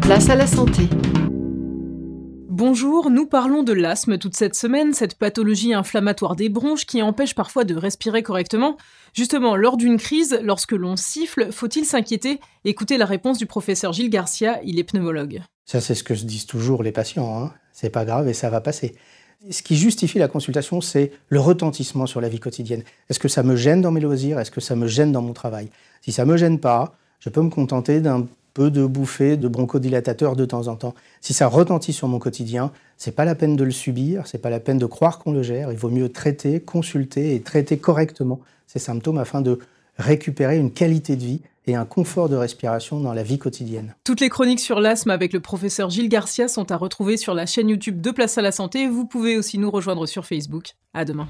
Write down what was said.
Place à la santé. Bonjour, nous parlons de l'asthme toute cette semaine, cette pathologie inflammatoire des bronches qui empêche parfois de respirer correctement. Justement, lors d'une crise, lorsque l'on siffle, faut-il s'inquiéter? Écoutez la réponse du professeur Gilles Garcia, il est pneumologue. Ça, c'est ce que se disent toujours les patients. Hein. C'est pas grave et ça va passer. Ce qui justifie la consultation, c'est le retentissement sur la vie quotidienne. Est-ce que ça me gêne dans mes loisirs? Est-ce que ça me gêne dans mon travail? Si ça me gêne pas, je peux me contenter d'un peu de bouffées de bronchodilatateurs de temps en temps. Si ça retentit sur mon quotidien, c'est pas la peine de le subir, c'est pas la peine de croire qu'on le gère. Il vaut mieux traiter, consulter et traiter correctement ces symptômes afin de récupérer une qualité de vie et un confort de respiration dans la vie quotidienne. Toutes les chroniques sur l'asthme avec le professeur Gilles Garcia sont à retrouver sur la chaîne YouTube de Place à la Santé. Vous pouvez aussi nous rejoindre sur Facebook. À demain.